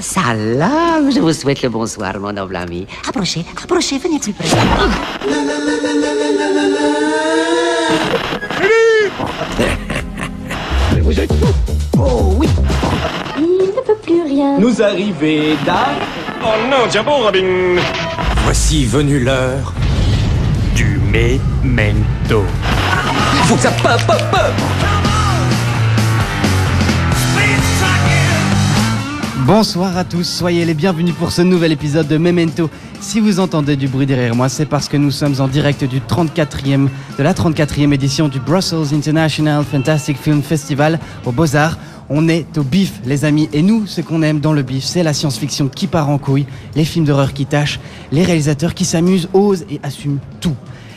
salam, je vous souhaite le bonsoir, mon noble ami. Approchez, approchez, venez plus près. Mais vous êtes fou Oh oui Il ne peut plus rien. Nous arriver d'art Oh non, tiens bon, Robin Voici venue l'heure du memento. Il faut que ça pop, pop, pop Bonsoir à tous, soyez les bienvenus pour ce nouvel épisode de Memento. Si vous entendez du bruit derrière moi, c'est parce que nous sommes en direct du 34e, de la 34e édition du Brussels International Fantastic Film Festival aux Beaux-Arts. On est au bif, les amis. Et nous, ce qu'on aime dans le bif, c'est la science-fiction qui part en couille, les films d'horreur qui tâchent, les réalisateurs qui s'amusent, osent et assument tout.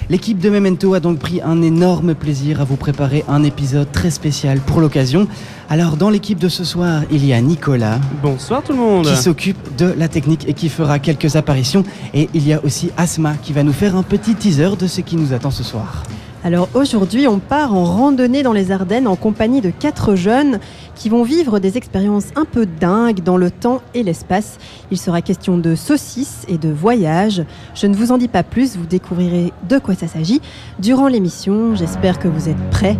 L'équipe de Memento a donc pris un énorme plaisir à vous préparer un épisode très spécial pour l'occasion. Alors dans l'équipe de ce soir, il y a Nicolas Bonsoir tout le monde. qui s'occupe de la technique et qui fera quelques apparitions. Et il y a aussi Asma qui va nous faire un petit teaser de ce qui nous attend ce soir. Alors aujourd'hui, on part en randonnée dans les Ardennes en compagnie de quatre jeunes qui vont vivre des expériences un peu dingues dans le temps et l'espace. Il sera question de saucisses et de voyages. Je ne vous en dis pas plus, vous découvrirez de quoi ça s'agit durant l'émission. J'espère que vous êtes prêts.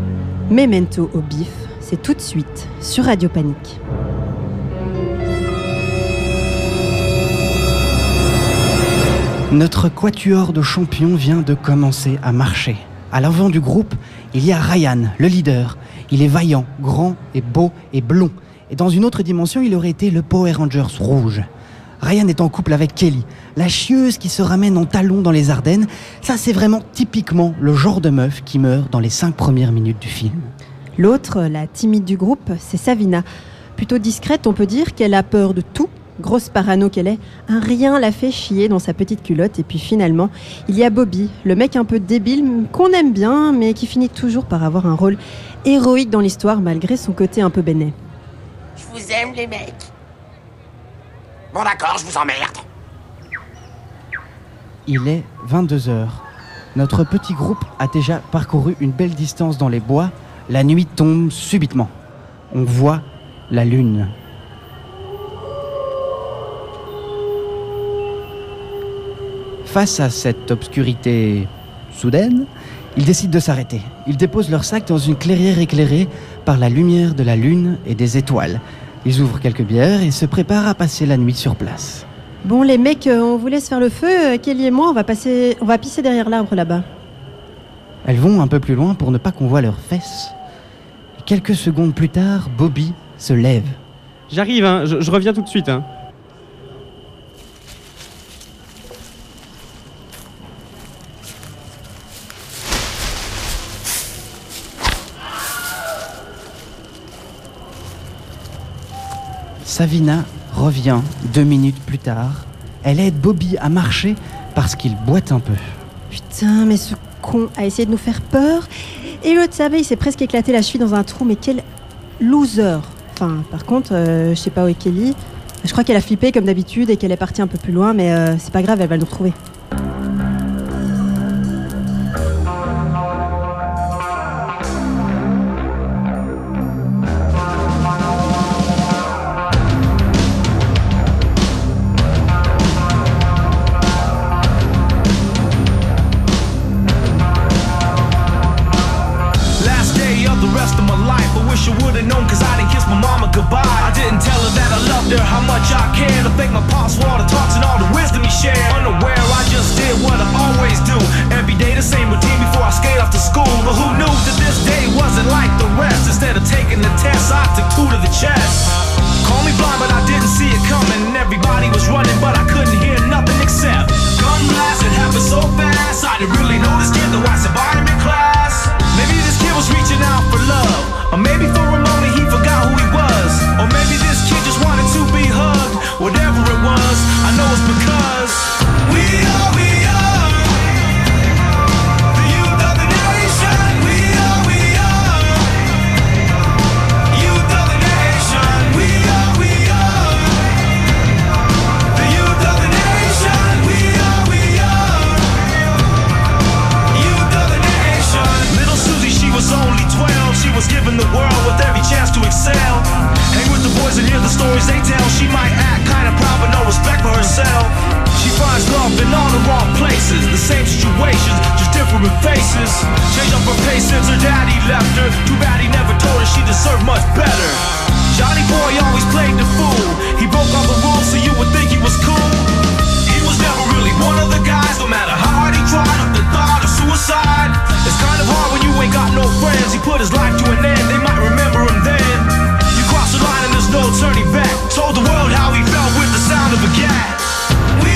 Memento au bif, c'est tout de suite sur Radio Panique. Notre quatuor de champions vient de commencer à marcher. À l'avant du groupe, il y a Ryan, le leader. Il est vaillant, grand et beau et blond. Et dans une autre dimension, il aurait été le Power Rangers rouge. Ryan est en couple avec Kelly, la chieuse qui se ramène en talons dans les Ardennes. Ça, c'est vraiment typiquement le genre de meuf qui meurt dans les cinq premières minutes du film. L'autre, la timide du groupe, c'est Savina. Plutôt discrète, on peut dire qu'elle a peur de tout. Grosse parano qu'elle est, un rien la fait chier dans sa petite culotte. Et puis finalement, il y a Bobby, le mec un peu débile qu'on aime bien, mais qui finit toujours par avoir un rôle héroïque dans l'histoire malgré son côté un peu bénet. Je vous aime, les mecs. Bon, d'accord, je vous emmerde. Il est 22h. Notre petit groupe a déjà parcouru une belle distance dans les bois. La nuit tombe subitement. On voit la lune. Face à cette obscurité soudaine, ils décident de s'arrêter. Ils déposent leur sac dans une clairière éclairée par la lumière de la lune et des étoiles. Ils ouvrent quelques bières et se préparent à passer la nuit sur place. Bon les mecs, euh, on vous laisse faire le feu. Euh, Kelly et moi, on va, passer... on va pisser derrière l'arbre là-bas. Elles vont un peu plus loin pour ne pas qu'on voit leurs fesses. Et quelques secondes plus tard, Bobby se lève. J'arrive, hein, je, je reviens tout de suite. Hein. Savina revient deux minutes plus tard. Elle aide Bobby à marcher parce qu'il boite un peu. Putain, mais ce con a essayé de nous faire peur. Et l'autre savait, il s'est presque éclaté la cheville dans un trou, mais quel loser. Enfin, par contre, euh, je sais pas où est Kelly. Je crois qu'elle a flippé comme d'habitude et qu'elle est partie un peu plus loin, mais euh, c'est pas grave, elle va nous retrouver. Tell she might act kinda proud but no respect for herself. She finds love in all the wrong places, the same situations, just different faces. Changed up her pace since her daddy left her. Too bad he never told her she deserved much better. Johnny boy always played the fool. He broke all the rules so you would think he was cool. He was never really one of the guys, no matter how hard he tried. Up the thought of suicide. It's kind of hard when you ain't got no friends. He put his life to an end. They might remember him then. No turning back. Told the world how he felt with the sound of a gat.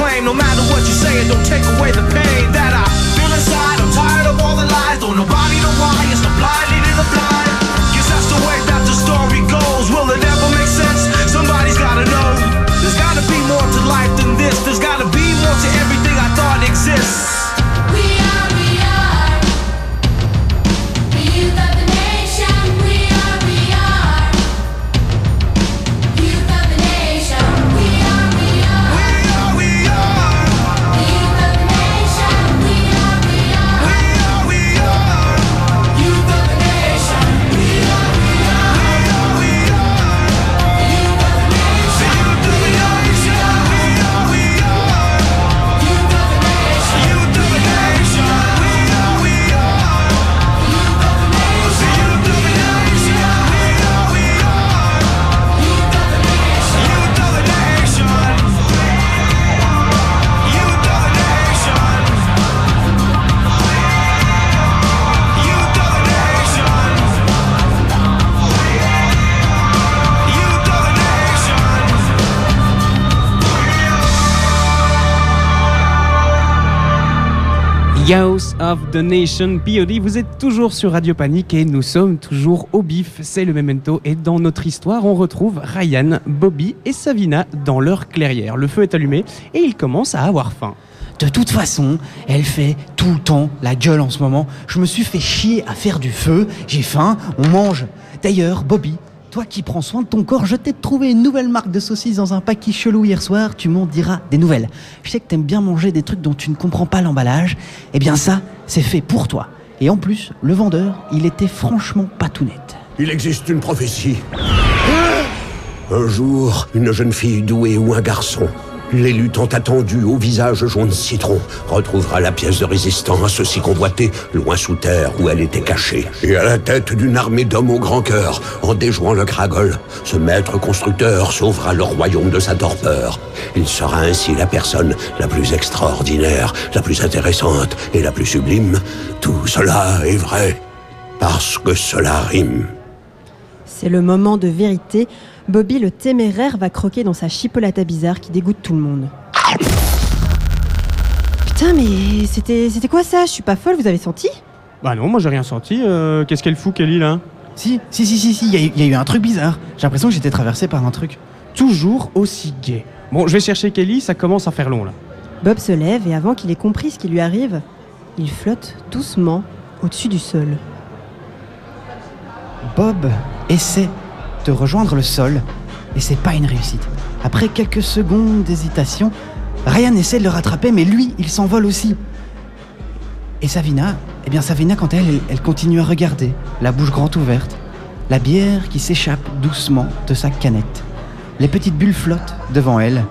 Claim? No matter what you say, it don't take away the pain that I feel inside. I'm tired of all the lies, don't nobody know why. It's the blind leading the blind. Guess that's the way that the story goes. Will it ever make sense? Somebody's gotta know. There's gotta be more to life than this. There's gotta be more to everything I thought exists. We are, Youth of the Nation, POD, vous êtes toujours sur Radio Panique et nous sommes toujours au bif, c'est le memento. Et dans notre histoire, on retrouve Ryan, Bobby et Savina dans leur clairière. Le feu est allumé et ils commencent à avoir faim. De toute façon, elle fait tout le temps la gueule en ce moment. Je me suis fait chier à faire du feu, j'ai faim, on mange. D'ailleurs, Bobby, toi qui prends soin de ton corps, je t'ai trouvé une nouvelle marque de saucisses dans un paquet chelou hier soir, tu m'en diras des nouvelles. Je sais que t'aimes bien manger des trucs dont tu ne comprends pas l'emballage. Eh bien ça, c'est fait pour toi. Et en plus, le vendeur, il était franchement pas tout net. Il existe une prophétie. Un jour, une jeune fille douée ou un garçon, l'élu tant attendu au visage jaune citron, retrouvera la pièce de résistance si convoitée loin sous terre où elle était cachée. Et à la tête d'une armée d'hommes au grand cœur, en déjouant le Kragol, ce maître constructeur sauvera le royaume de sa torpeur. Il sera ainsi la personne la plus extraordinaire, la plus intéressante et la plus sublime. Tout cela est vrai, parce que cela rime. C'est le moment de vérité. Bobby le téméraire va croquer dans sa chipolata bizarre qui dégoûte tout le monde. Putain, mais c'était c'était quoi ça? Je suis pas folle, vous avez senti? Bah non, moi j'ai rien senti. euh, Qu'est-ce qu'elle fout, Kelly, là? Si, si, si, si, si, il y, a eu- il y a eu un truc bizarre. J'ai l'impression que j'étais traversé par un truc. Toujours aussi gay. Bon, je vais chercher Kelly, ça commence à faire long, là. Bob se lève et avant qu'il ait compris ce qui lui arrive, il flotte doucement au-dessus du sol. Bob essaie de rejoindre le sol et c'est pas une réussite. Après quelques secondes d'hésitation, Ryan essaie de le rattraper, mais lui, il s'envole aussi. Et Savina, eh bien Savina, quant à elle, elle, continue à regarder, la bouche grande ouverte, la bière qui s'échappe doucement de sa canette. Les petites bulles flottent devant elle,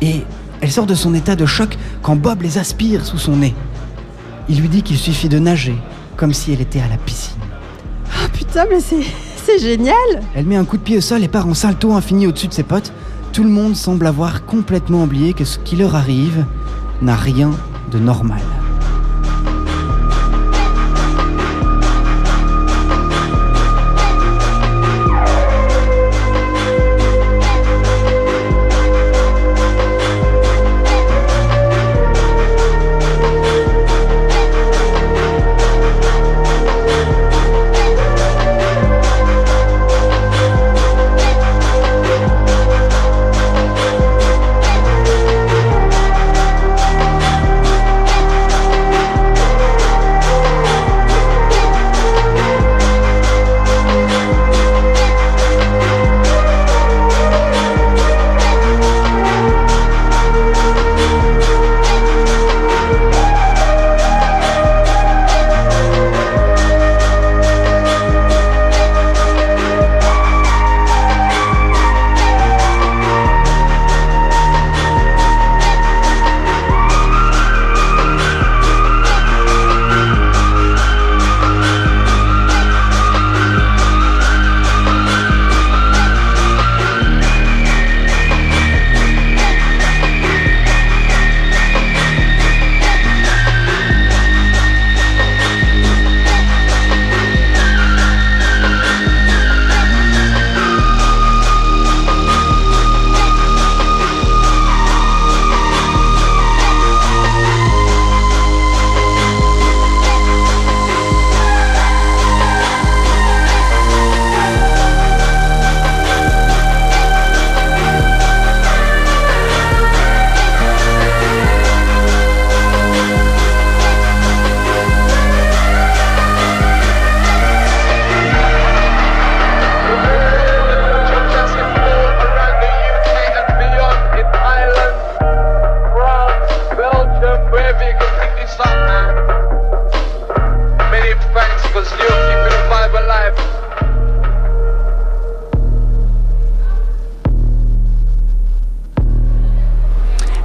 et elle sort de son état de choc quand Bob les aspire sous son nez. Il lui dit qu'il suffit de nager, comme si elle était à la piscine. Ah putain, mais c'est c'est génial Elle met un coup de pied au sol et part en salto infini au-dessus de ses potes. Tout le monde semble avoir complètement oublié que ce qui leur arrive n'a rien de normal.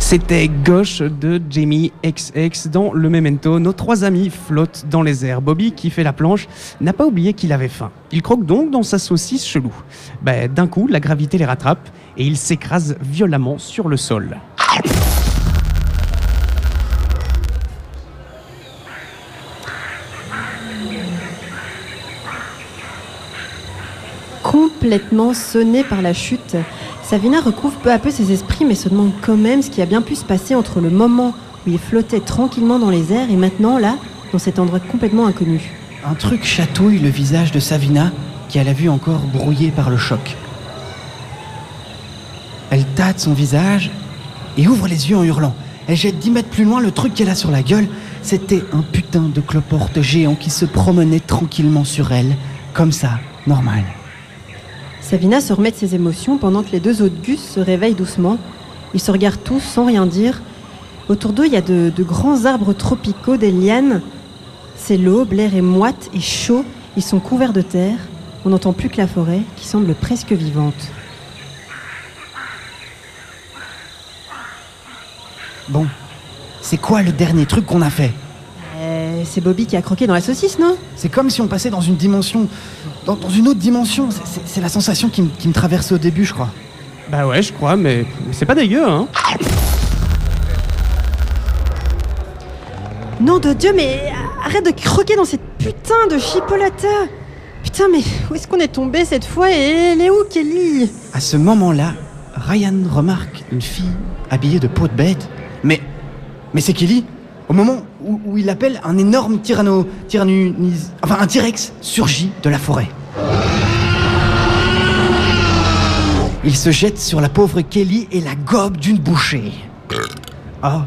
C'était Gauche de Jamie XX dans le Memento. Nos trois amis flottent dans les airs. Bobby, qui fait la planche, n'a pas oublié qu'il avait faim. Il croque donc dans sa saucisse chelou. Ben, D'un coup, la gravité les rattrape et il s'écrase violemment sur le sol. Complètement sonné par la chute, Savina recouvre peu à peu ses esprits mais se demande quand même ce qui a bien pu se passer entre le moment où il flottait tranquillement dans les airs et maintenant là, dans cet endroit complètement inconnu. Un truc chatouille le visage de Savina, qui a la vue encore brouillée par le choc. Elle tâte son visage et ouvre les yeux en hurlant. Elle jette 10 mètres plus loin le truc qu'elle a sur la gueule. C'était un putain de cloporte géant qui se promenait tranquillement sur elle, comme ça, normal. Savina se remet de ses émotions pendant que les deux autres gus se réveillent doucement. Ils se regardent tous sans rien dire. Autour d'eux, il y a de, grands arbres tropicaux, des lianes. C'est l'aube, l'air est moite et chaud. Ils sont couverts de terre. On n'entend plus que la forêt, qui semble presque vivante. Bon, c'est quoi le dernier truc qu'on a fait? C'est Bobby qui a croqué dans la saucisse, non? C'est comme si on passait dans une dimension. Dans, dans une autre dimension. C'est- la sensation qui, me- qui me traversait au début, je crois. Bah ouais, je crois, mais mais c'est pas dégueu, hein. Nom de Dieu, mais arrête de croquer dans cette putain de chipolata Putain, mais où est-ce qu'on est tombé cette fois Et elle est où, Kelly? À ce moment-là, Ryan remarque une fille habillée de peau de bête. Mais. Mais c'est Kelly? Au moment où, où il appelle un énorme tyranno. tyrannunis. Enfin, un T-Rex surgit de la forêt. Il se jette sur la pauvre Kelly et la gobe d'une bouchée. Oh,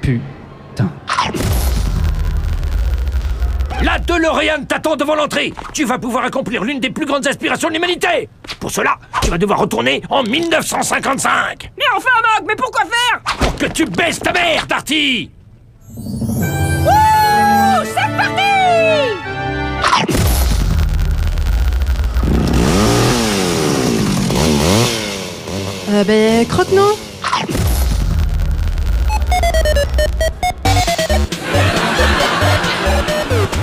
putain. La DeLorean t'attend devant l'entrée. Tu vas pouvoir accomplir l'une des plus grandes aspirations de l'humanité. Pour cela, tu vas devoir retourner en 1955. Mais enfin, Mock, mais pourquoi faire? Pour que tu baisses ta mère, Darty Wouh C'est parti Euh, ben, croque, non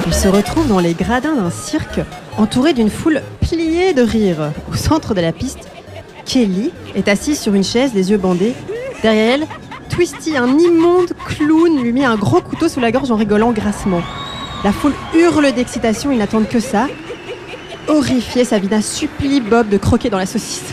Il se retrouve dans les gradins d'un cirque, entouré d'une foule pliée de rire. Au centre de la piste, Kelly est assise sur une chaise, les yeux bandés. Derrière elle, Twisty, un immonde clown, lui met un gros couteau sous la gorge en rigolant grassement. La foule hurle d'excitation, ils n'attendent que ça. Horrifié, Savina supplie Bob de croquer dans la saucisse.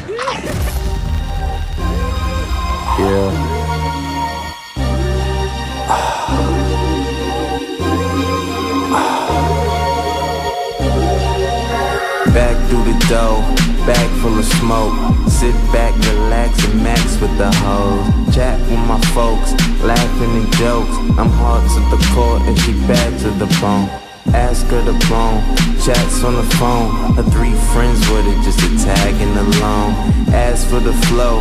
Back the bag full of smoke. Sit back, relax, and max with the hoes. Chat with my folks, laughing and jokes. I'm hard to the core and she bad to the bone. Ask her the bone, chats on the phone. Her three friends with it, just a tagging along. As for the flow,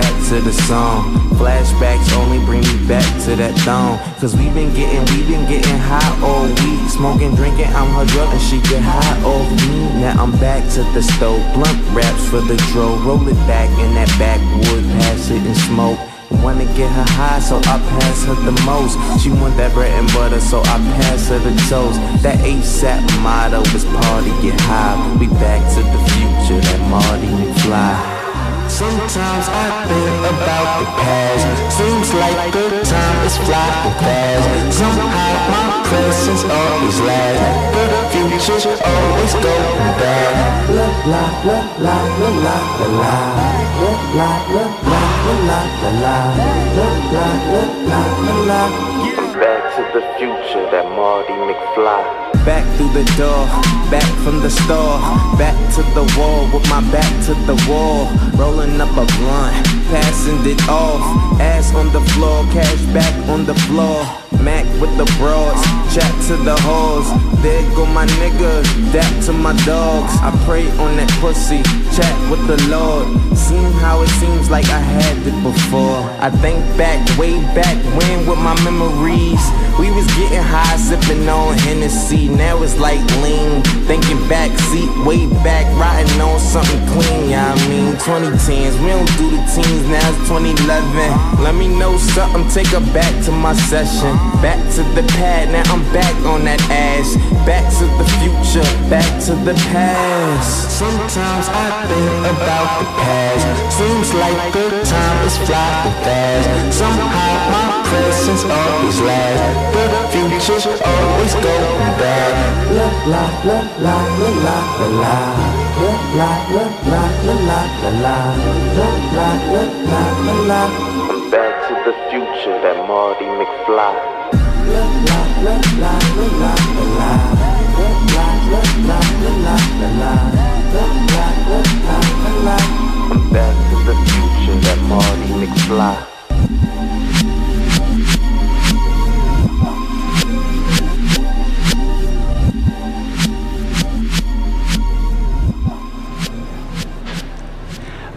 back to the song. Flashbacks only bring me back to that thong. Cause we been getting, we been getting high all week. Smoking, drinking, I'm her drug and she get high off me. Now I'm back to the stove. Blunt wraps for the dro. Roll it back in that backwood, pass it and smoke. Wanna get her high, so I pass her the most. She want that bread and butter, so I pass her the toast. That ASAP motto is party, get high. We back to the future, that Marty McFly. Sometimes I think about the past. Seems like good time is flying fast. Somehow my presence always lasts. The future always going bad. La la la la la la la la. La la la la la la la. La la la la la la. To the future, that Marty McFly. Back through the door, back from the store, back to the wall with my back to the wall. Rolling up a blunt, passing it off. Ass on the floor, cash back on the floor. Mac with the broads, chat to the hoes. There go my nigga, dap to my dogs. I pray on that pussy, chat with the Lord. Seem how it seems like I had it before. I think back, way back when with my memories. We was getting high, sipping on Hennessy. Now it's like lean. Thinking back, seat way back, riding on something clean. Yeah, I mean 2010s. We don't do the teens, now it's 2011. Let me know something, take her back to my session. Back to the pad, now I'm back on that ass. Back to the future, back to the past. Sometimes I think about the past. Seems like good time is flying fast. Somehow my presence always lasts. The future always going back. La la la la la la la la. La la la la la la la la. La la la la la la the future that Marty McFly. I'm back to the future that Marty McFly.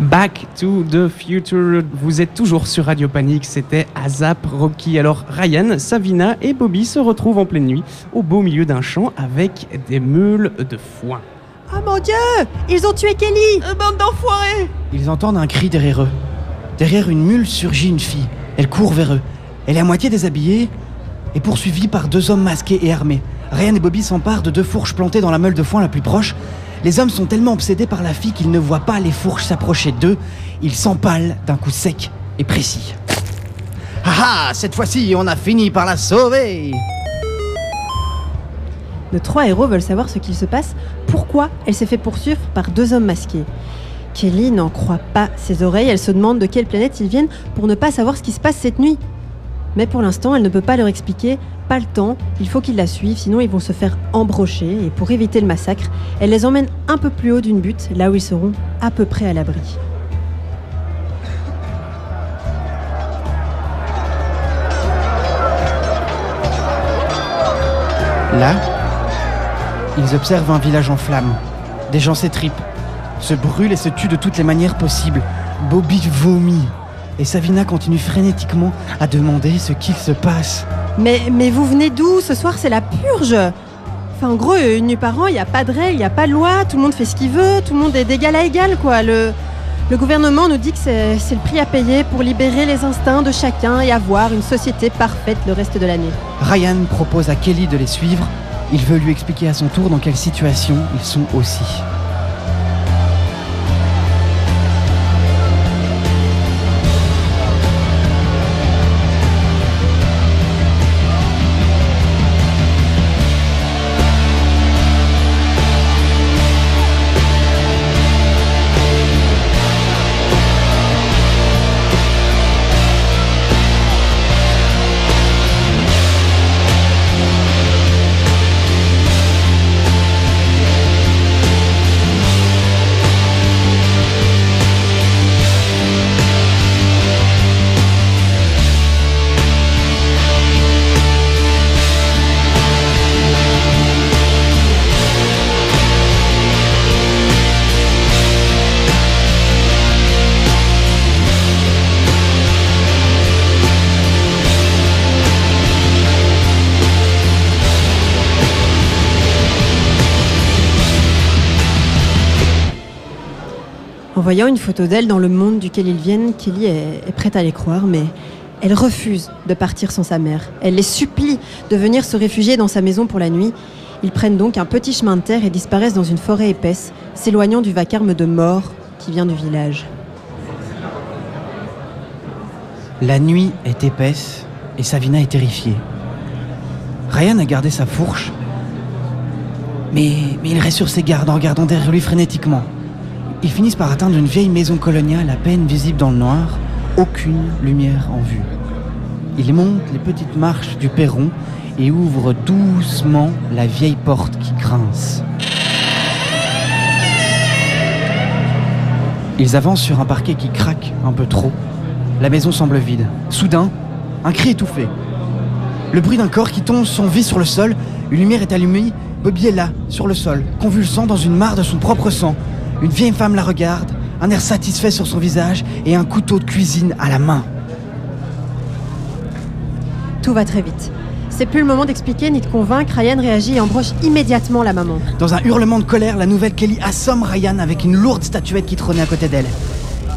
Back to the Future. Vous êtes toujours sur Radio Panique. C'était Azap Rocky. Alors Ryan, Savina et Bobby se retrouvent en pleine nuit au beau milieu d'un champ avec des meules de foin. Oh mon dieu Ils ont tué Kelly Bande d'enfoirés Ils entendent un cri derrière eux. Derrière une mule surgit une fille. Elle court vers eux. Elle est à moitié déshabillée et poursuivie par deux hommes masqués et armés. Ryan et Bobby s'emparent de deux fourches plantées dans la meule de foin la plus proche. Les hommes sont tellement obsédés par la fille qu'ils ne voient pas les fourches s'approcher d'eux. Ils s'empalent d'un coup sec et précis. Ah ah Cette fois-ci, on a fini par la sauver Nos trois héros veulent savoir ce qu'il se passe, pourquoi elle s'est fait poursuivre par deux hommes masqués. Kelly n'en croit pas ses oreilles, elle se demande de quelle planète ils viennent pour ne pas savoir ce qui se passe cette nuit. Mais pour l'instant, elle ne peut pas leur expliquer, pas le temps, il faut qu'ils la suivent, sinon ils vont se faire embrocher, et pour éviter le massacre, elle les emmène un peu plus haut d'une butte, là où ils seront à peu près à l'abri. Là, ils observent un village en flammes. Des gens s'étripent, se brûlent et se tuent de toutes les manières possibles. Bobby vomit. Et Savina continue frénétiquement à demander ce qu'il se passe. Mais, mais vous venez d'où Ce soir, c'est la purge Enfin, en gros, une nuit par an, il n'y a pas de règles, il n'y a pas de loi, tout le monde fait ce qu'il veut, tout le monde est d'égal à égal, quoi. Le, le gouvernement nous dit que c'est c'est le prix à payer pour libérer les instincts de chacun et avoir une société parfaite le reste de l'année. Ryan propose à Kelly de les suivre. Il veut lui expliquer à son tour dans quelle situation ils sont aussi. Voyant une photo d'elle dans le monde duquel ils viennent, Kelly est, prête à les croire, mais elle refuse de partir sans sa mère. Elle les supplie de venir se réfugier dans sa maison pour la nuit. Ils prennent donc un petit chemin de terre et disparaissent dans une forêt épaisse, s'éloignant du vacarme de mort qui vient du village. La nuit est épaisse et Savina est terrifiée. Ryan a gardé sa fourche, mais, mais il reste sur ses gardes en regardant derrière lui frénétiquement. Ils finissent par atteindre une vieille maison coloniale à peine visible dans le noir, aucune lumière en vue. Ils montent les petites marches du perron et ouvrent doucement la vieille porte qui grince. Ils avancent sur un parquet qui craque un peu trop. La maison semble vide. Soudain, un cri étouffé. Le bruit d'un corps qui tombe son vie sur le sol. Une lumière est allumée. Bobby est là, sur le sol, convulsant dans une mare de son propre sang. Une vieille femme la regarde, un air satisfait sur son visage et un couteau de cuisine à la main. Tout va très vite. C'est plus le moment d'expliquer ni de convaincre. Ryan réagit et embroche immédiatement la maman. Dans un hurlement de colère, la nouvelle Kelly assomme Ryan avec une lourde statuette qui trônait à côté d'elle.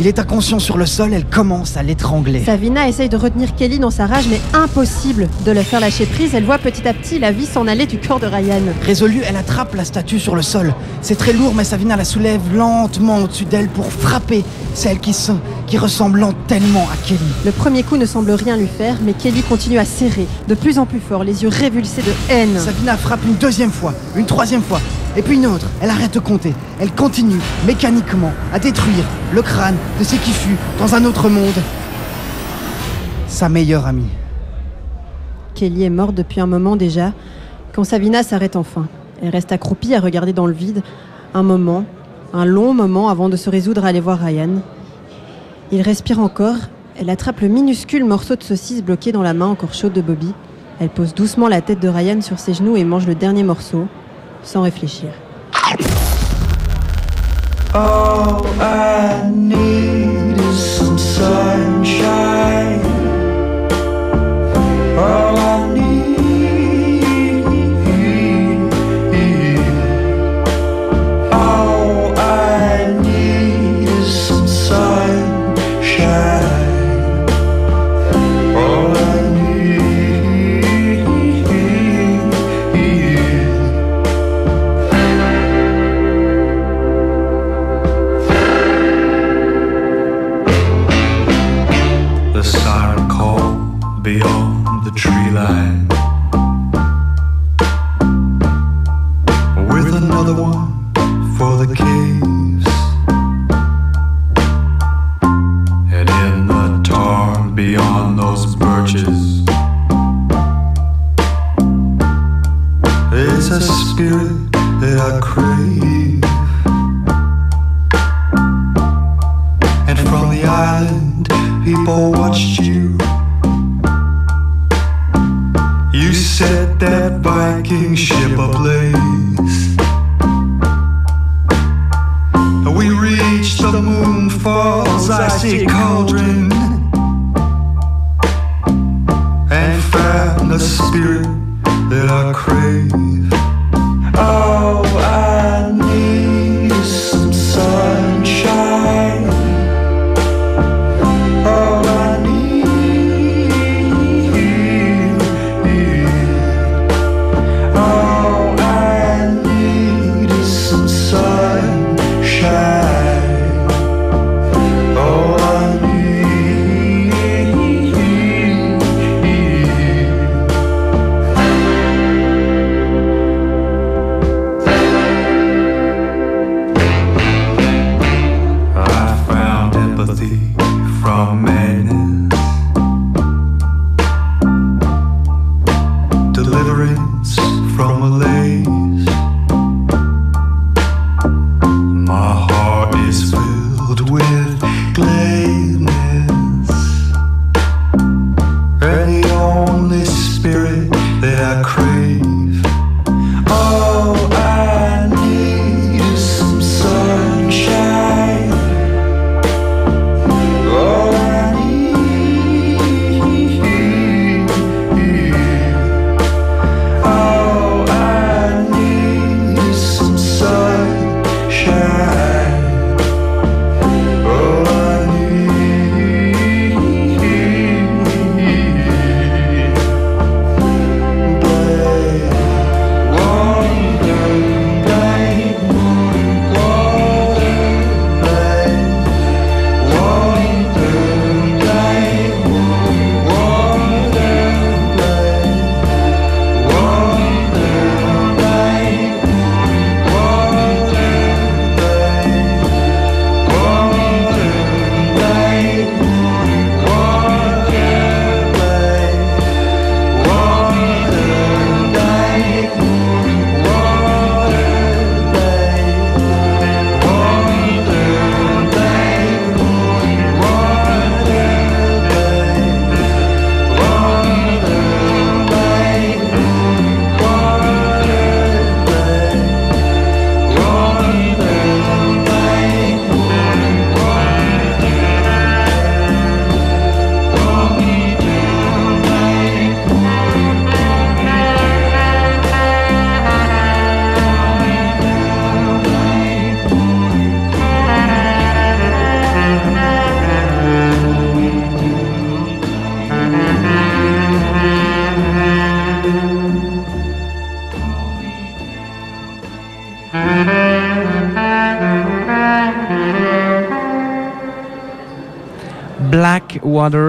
Il est inconscient sur le sol, elle commence à l'étrangler. Savina essaye de retenir Kelly dans sa rage, mais impossible de le faire lâcher prise. Elle voit petit à petit la vie s'en aller du corps de Ryan. Résolue, elle attrape la statue sur le sol. C'est très lourd, mais Savina la soulève lentement au-dessus d'elle pour frapper celle qui, se- qui ressemble tellement à Kelly. Le premier coup ne semble rien lui faire, mais Kelly continue à serrer, de plus en plus fort, les yeux révulsés de haine. Savina frappe une deuxième fois, une troisième fois, et puis une autre. Elle arrête de compter. Elle continue, mécaniquement, à détruire le crâne de ce qui fut, dans un autre monde, sa meilleure amie. Kelly est morte depuis un moment déjà, quand Savina s'arrête enfin. Elle reste accroupie à regarder dans le vide, un moment, un long moment avant de se résoudre à aller voir Ryan. Il respire encore, elle attrape le minuscule morceau de saucisse bloqué dans la main encore chaude de Bobby. Elle pose doucement la tête de Ryan sur ses genoux et mange le dernier morceau, sans réfléchir. All I need some sunshine. All I need.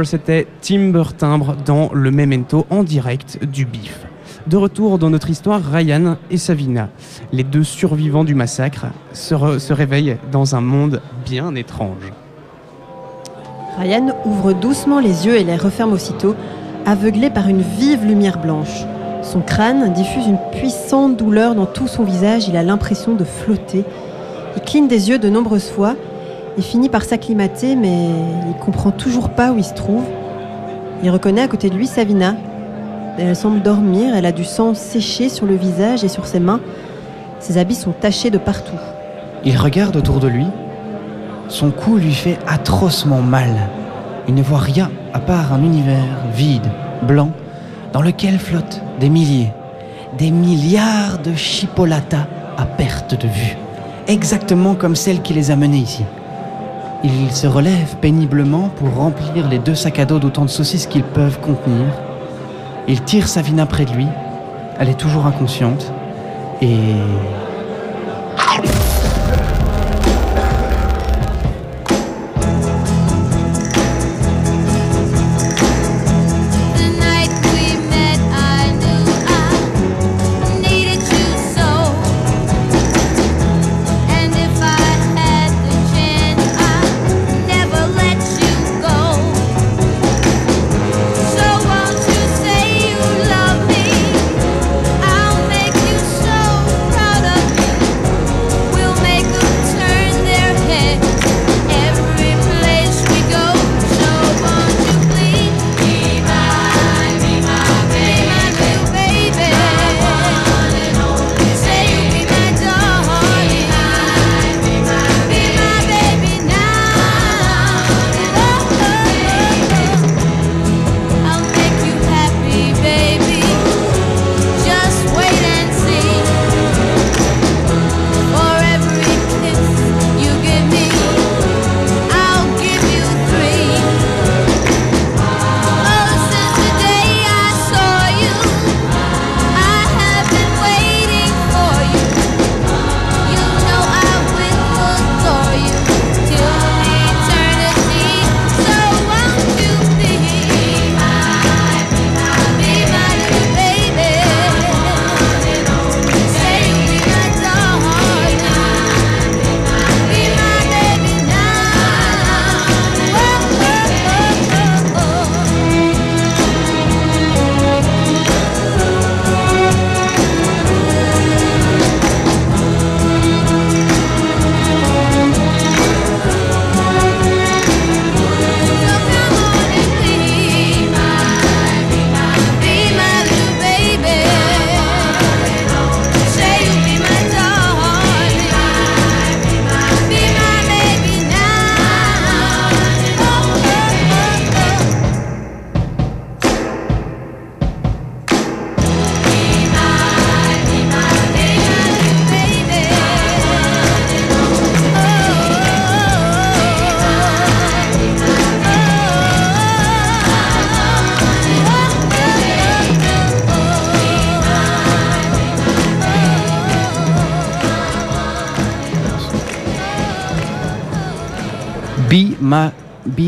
C'était Timber Timbre dans le Memento en direct du bif. De retour dans notre histoire, Ryan et Savina, les deux survivants du massacre, se, se réveillent dans un monde bien étrange. Ryan ouvre doucement les yeux et les referme aussitôt, aveuglé par une vive lumière blanche. Son crâne diffuse une puissante douleur dans tout son visage, il a l'impression de flotter. Il cligne des yeux de nombreuses fois et finit par s'acclimater, mais il comprend toujours pas où il se trouve. Il reconnaît à côté de lui Savina. Elle semble dormir, elle a du sang séché sur le visage et sur ses mains. Ses habits sont tachés de partout. Il regarde autour de lui. Son cou lui fait atrocement mal. Il ne voit rien à part un univers vide, blanc, dans lequel flottent des milliers, des milliards de chipolatas à perte de vue. Exactement comme celle qui les a menés ici. Il se relève péniblement pour remplir les deux sacs à dos d'autant de saucisses qu'ils peuvent contenir. Il tire Savina près de lui. Elle est toujours inconsciente. Et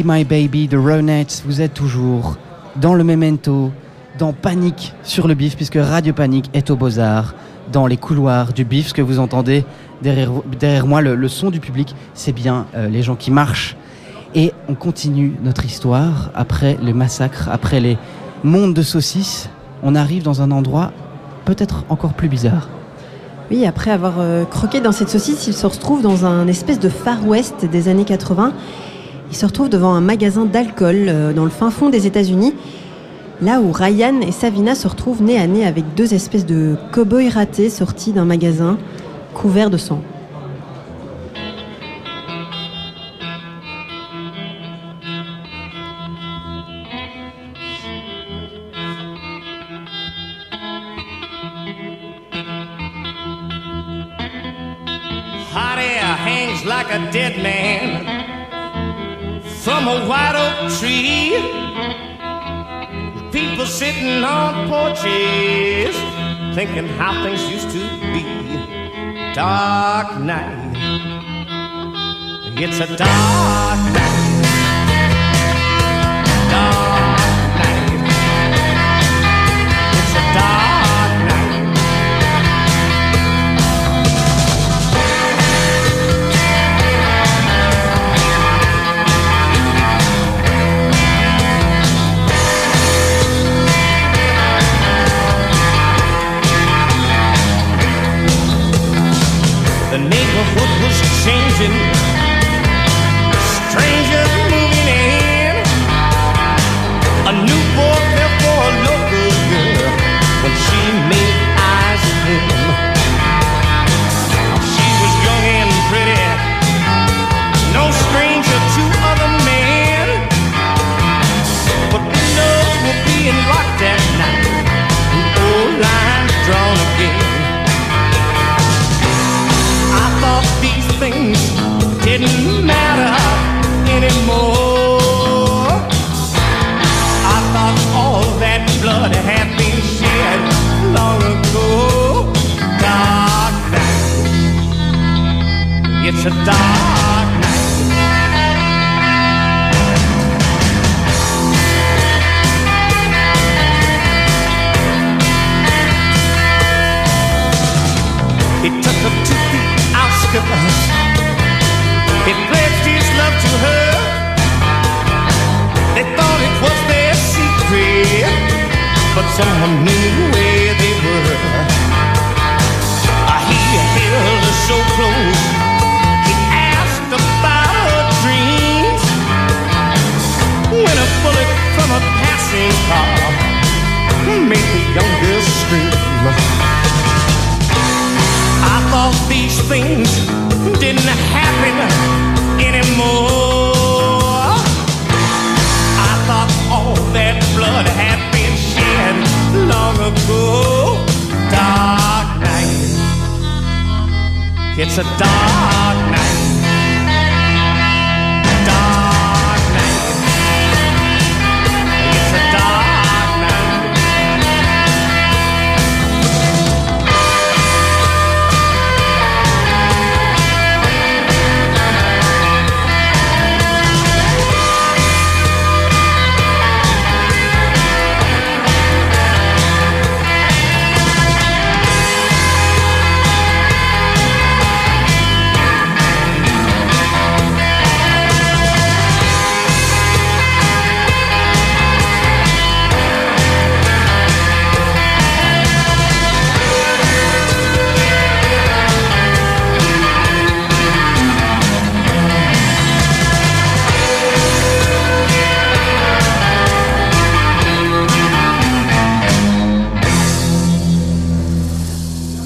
My Baby de Ronettes, vous êtes toujours dans le Memento, dans Panique sur le bif, puisque Radio Panique est au Beaux-Arts, dans les couloirs du bif. Ce que vous entendez derrière, moi, le, son du public, c'est bien euh, les gens qui marchent. Et on continue notre histoire après le massacre, après les mondes de saucisses. On arrive dans un endroit peut-être encore plus bizarre. Oui, après avoir euh, croqué dans cette saucisse, il se retrouve dans un espèce de Far West des années 80. Il se retrouve devant un magasin d'alcool euh, dans le fin fond des États-Unis, là où Ryan et Savina se retrouvent nez à nez avec deux espèces de cow-boys ratés sortis d'un magasin couvert de sang. A white oak tree. People sitting on porches thinking how things used to be. Dark night. It's a dark night. vision. Blood had been shed long ago. Dark night. It's a dark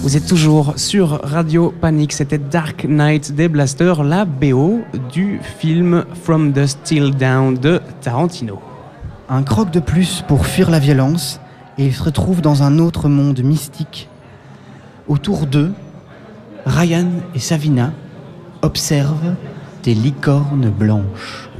Vous êtes toujours sur Radio Panic, c'était Dark Knight des Blasters, la BO du film From the Still Down de Tarantino. Un croc de plus pour fuir la violence et ils se retrouvent dans un autre monde mystique. Autour d'eux, Ryan et Savina observent des licornes blanches.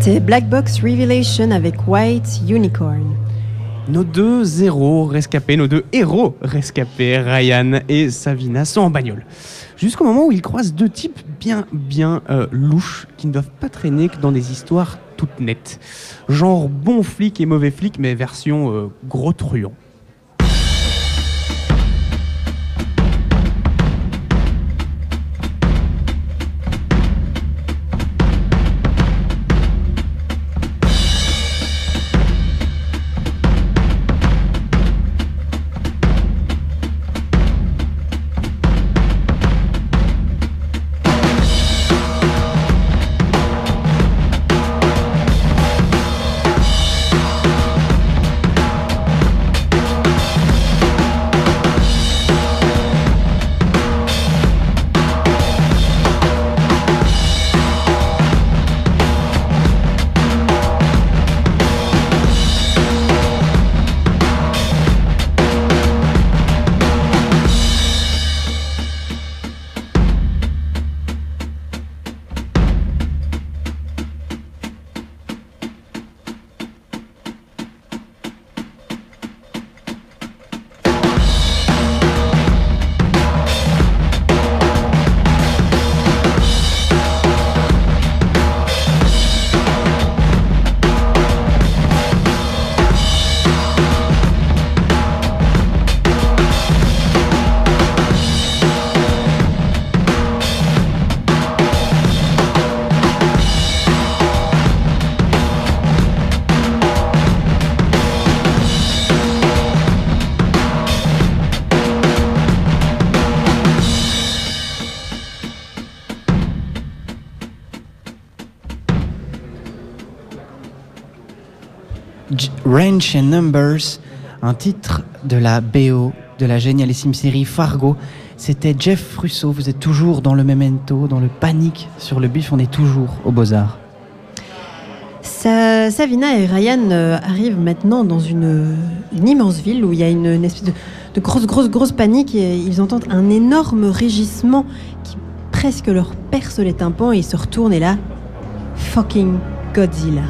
C'était Black Box Revelation avec White Unicorn. Nos deux héros rescapés, nos deux héros rescapés, Ryan et Savina, sont en bagnole. Jusqu'au moment où ils croisent deux types bien, bien euh, louches qui ne doivent pas traîner que dans des histoires toutes nettes. Genre bon flic et mauvais flic, mais version euh, gros truand. Range and Numbers, un titre de la BO de la génialissime série Fargo. C'était Jeff Russo, vous êtes toujours dans le memento, dans le panique sur le bif, on est toujours aux beaux-arts. Sa- Savina et Ryan euh, arrivent maintenant dans une, immense ville où il y a une, une espèce de, de grosse, grosse, grosse panique et ils entendent un énorme régissement qui presque leur perce les tympans et ils se retournent et là, fucking Godzilla.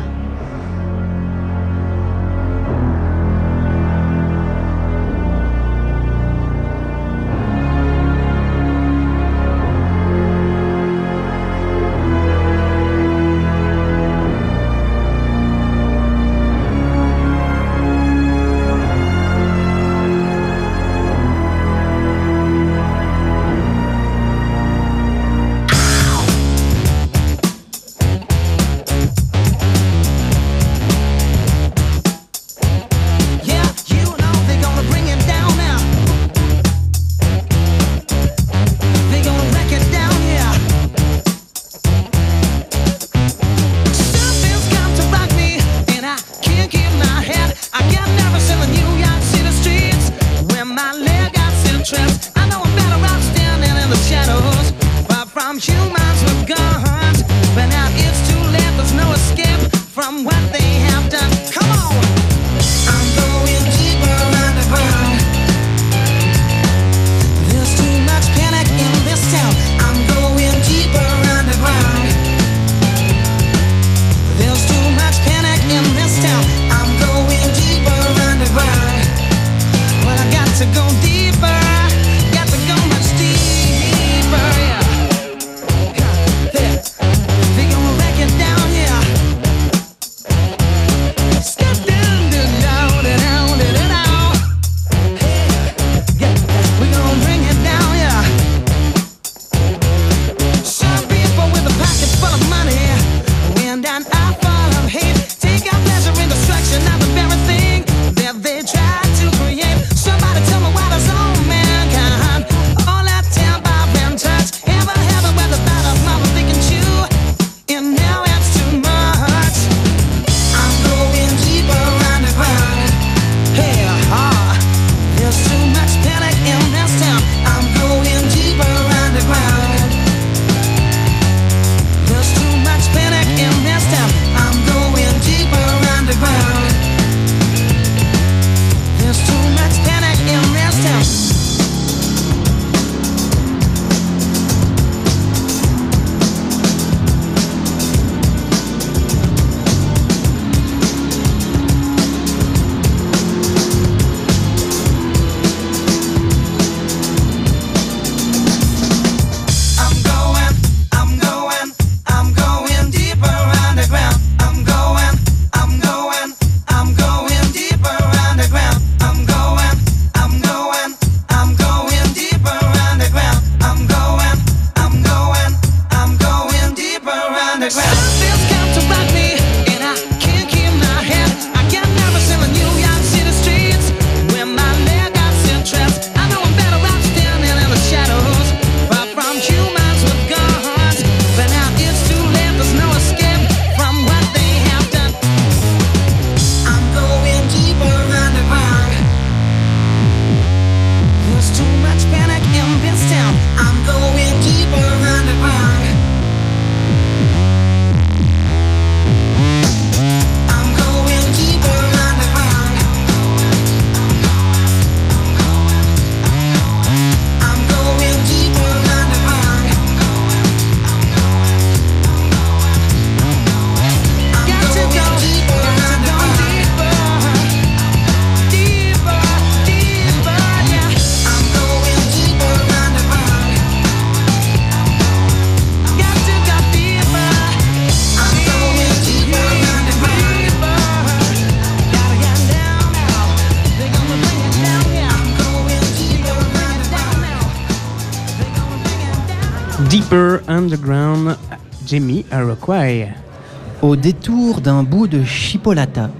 Détour d'un bout de Chipolata,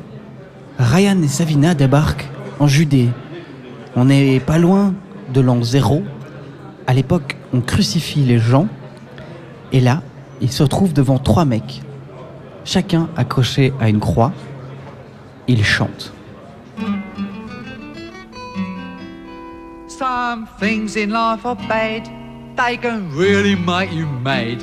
Ryan et Savina débarquent en Judée. On n'est pas loin de l'an zéro. À l'époque, on crucifie les gens. Et là, ils se retrouvent devant trois mecs, chacun accroché à une croix. Ils chantent. Some things in life are bad, they can really make you mad.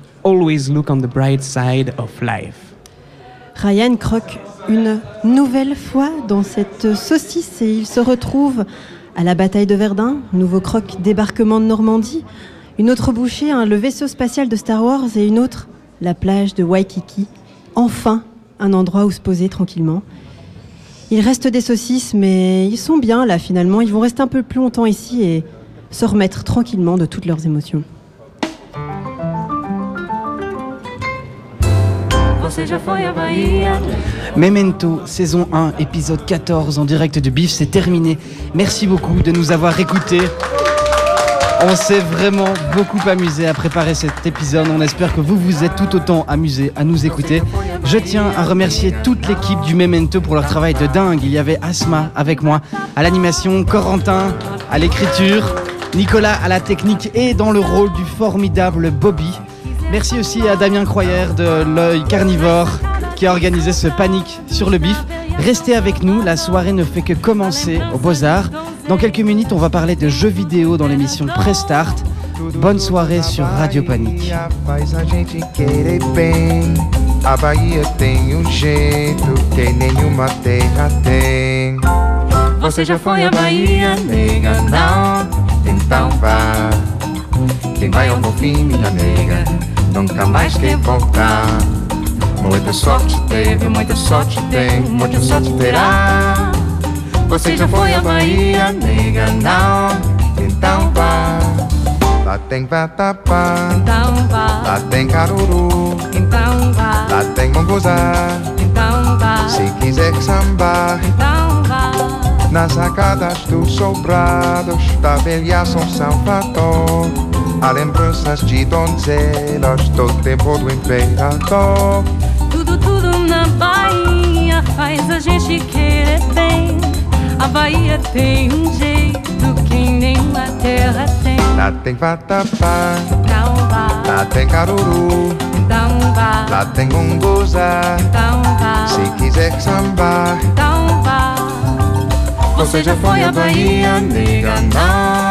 Always look on the bright side of life. Ryan croque une nouvelle fois dans cette saucisse et il se retrouve à la bataille de Verdun, nouveau croque débarquement de Normandie, une autre bouchée, le vaisseau spatial de Star Wars et une autre, la plage de Waikiki. Enfin, un endroit où se poser tranquillement. Il reste des saucisses, mais ils sont bien là finalement. Ils vont rester un peu plus longtemps ici et se remettre tranquillement de toutes leurs émotions. Memento, saison 1, épisode 14 en direct de Bif, c'est terminé. Merci beaucoup de nous avoir écoutés. On s'est vraiment beaucoup amusé à préparer cet épisode. On espère que vous vous êtes tout autant amusés à nous écouter. Je tiens à remercier toute l'équipe du Memento pour leur travail de dingue. Il y avait Asma avec moi à l'animation, Corentin à l'écriture, Nicolas à la technique et dans le rôle du formidable Bobby. Merci aussi à Damien Croyer de l'œil carnivore qui a organisé ce panique sur le bif. Restez avec nous, la soirée ne fait que commencer au Beaux-Arts. Dans quelques minutes, on va parler de jeux vidéo dans l'émission Prestart. Bonne soirée sur Radio Panique. Faz a gente querer bem. A Bahia tem um jeito que nenhuma terra tem. Você já foi à Bahia, nega? Não, Então vá. Quem vai ao bom fim, minha nega, nunca mais quer voltar. Muita sorte teve, muita sorte tem, muita sorte terá. Você já foi à Bahia, nega? Não, então vá. Lá tem vatapá, então vá. lá tem caruru, Então vá, lá tem mongozá. então vá, Se quiser sambar, então vá. nas sacadas dos sobrados da velha São Salvador. Há lembranças de donzelas do tempo do imperador. Tudo, tudo na Bahia faz a gente querer bem. A Bahia tem um jeito que nenhuma terra tem. Lá tem vatapá, vá, lá tem caruru, então vá, lá tem então vá, Se quiser sambar, vá. você já foi à Bahia, nega, não.